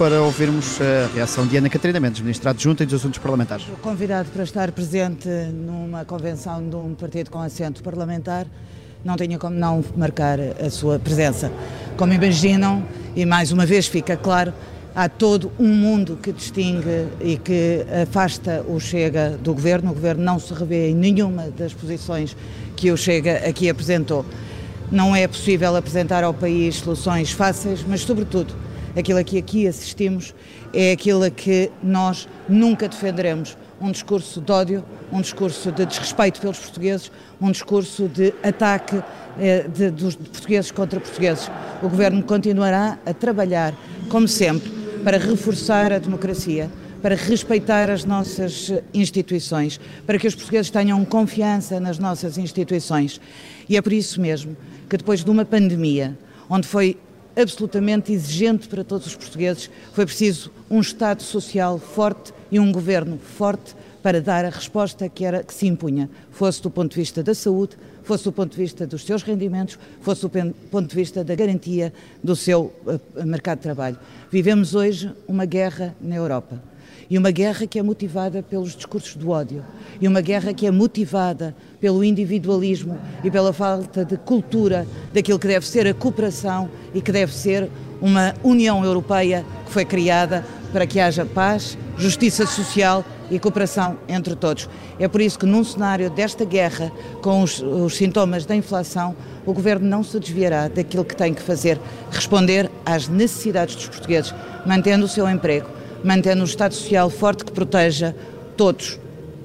para ouvirmos a reação de Ana Catarina Mendes, Ministra Adjunta dos Assuntos Parlamentares. Convidado para estar presente numa convenção de um partido com assento parlamentar, não tinha como não marcar a sua presença. Como imaginam, e mais uma vez fica claro, há todo um mundo que distingue e que afasta o Chega do governo. O governo não se revê em nenhuma das posições que o Chega aqui apresentou. Não é possível apresentar ao país soluções fáceis, mas, sobretudo, aquilo a que aqui assistimos é aquilo a que nós nunca defenderemos. Um discurso de ódio, um discurso de desrespeito pelos portugueses, um discurso de ataque eh, de, dos portugueses contra portugueses. O Governo continuará a trabalhar, como sempre, para reforçar a democracia, para respeitar as nossas instituições, para que os portugueses tenham confiança nas nossas instituições. E é por isso mesmo que depois de uma pandemia, onde foi absolutamente exigente para todos os portugueses, foi preciso um Estado social forte e um governo forte para dar a resposta que, era, que se impunha, fosse do ponto de vista da saúde, fosse do ponto de vista dos seus rendimentos, fosse do ponto de vista da garantia do seu uh, mercado de trabalho. Vivemos hoje uma guerra na Europa. E uma guerra que é motivada pelos discursos do ódio. E uma guerra que é motivada pelo individualismo e pela falta de cultura daquilo que deve ser a cooperação e que deve ser uma União Europeia que foi criada para que haja paz, justiça social e cooperação entre todos. É por isso que, num cenário desta guerra, com os, os, sintomas da inflação, o Governo não se desviará daquilo que tem que fazer, responder às necessidades dos portugueses, mantendo o seu emprego, mantendo um Estado Social forte que proteja todos,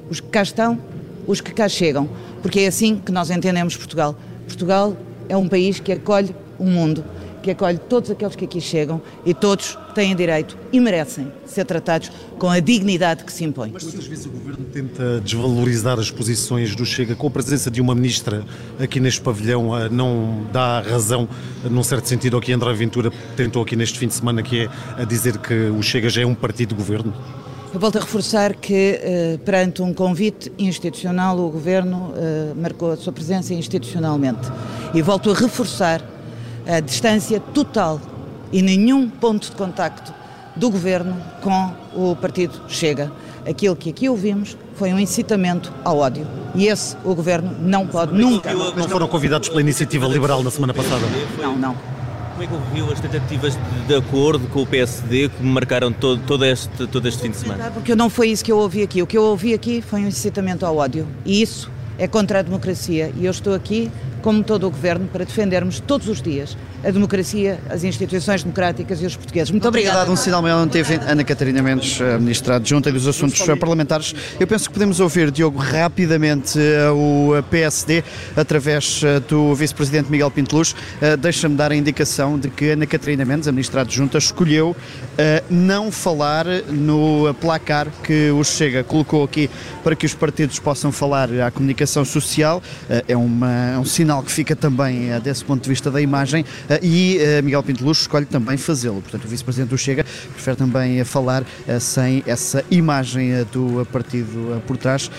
os que cá estão, os que cá chegam, porque é assim que nós entendemos Portugal. Portugal é um país que acolhe o mundo que acolhe todos aqueles que aqui chegam e todos têm direito e merecem ser tratados com a dignidade que se impõe. Mas muitas vezes o Governo tenta desvalorizar as posições do Chega com a presença de uma ministra aqui neste pavilhão, não dá razão, num certo sentido, ao que André Ventura tentou aqui neste fim de semana, que é a dizer que o Chega já é um partido de governo? Eu volto a reforçar que, eh, perante um convite institucional, o Governo eh, marcou a sua presença institucionalmente. E volto a reforçar a distância total e nenhum ponto de contacto do governo com o partido Chega. Aquilo que aqui ouvimos foi um incitamento ao ódio. E esse o governo não pode nunca. Não foram convidados pela iniciativa liberal na semana passada? Não, não. Como é que ouviu as tentativas de, de, acordo com o PSD que marcaram todo, todo, este, todo este fim de semana? Porque não foi isso que eu ouvi aqui. O que eu ouvi aqui foi um incitamento ao ódio. E isso é contra a democracia. E eu estou aqui como todo o Governo, para defendermos todos os dias a democracia, as instituições democráticas e os portugueses. Muito obrigada. dado um sinal maior não teve Ana Catarina Mendes, Ministra Adjunta dos Assuntos Parlamentares. Eu penso que podemos ouvir, Diogo, rapidamente eh, o PSD, através eh, do Vice-Presidente Miguel Pinteluz. Eh, deixa-me dar a indicação de que Ana Catarina Mendes, a Ministra Adjunta, escolheu não falar no placar que o Chega colocou aqui para que os partidos possam falar à comunicação social. É, uma, é um sinal que fica também uh, desse ponto de vista da imagem uh, e uh, Miguel Pinteluxo escolhe também fazê-lo. Portanto, o vice-presidente do Chega prefere também falar sem essa imagem do partido por trás.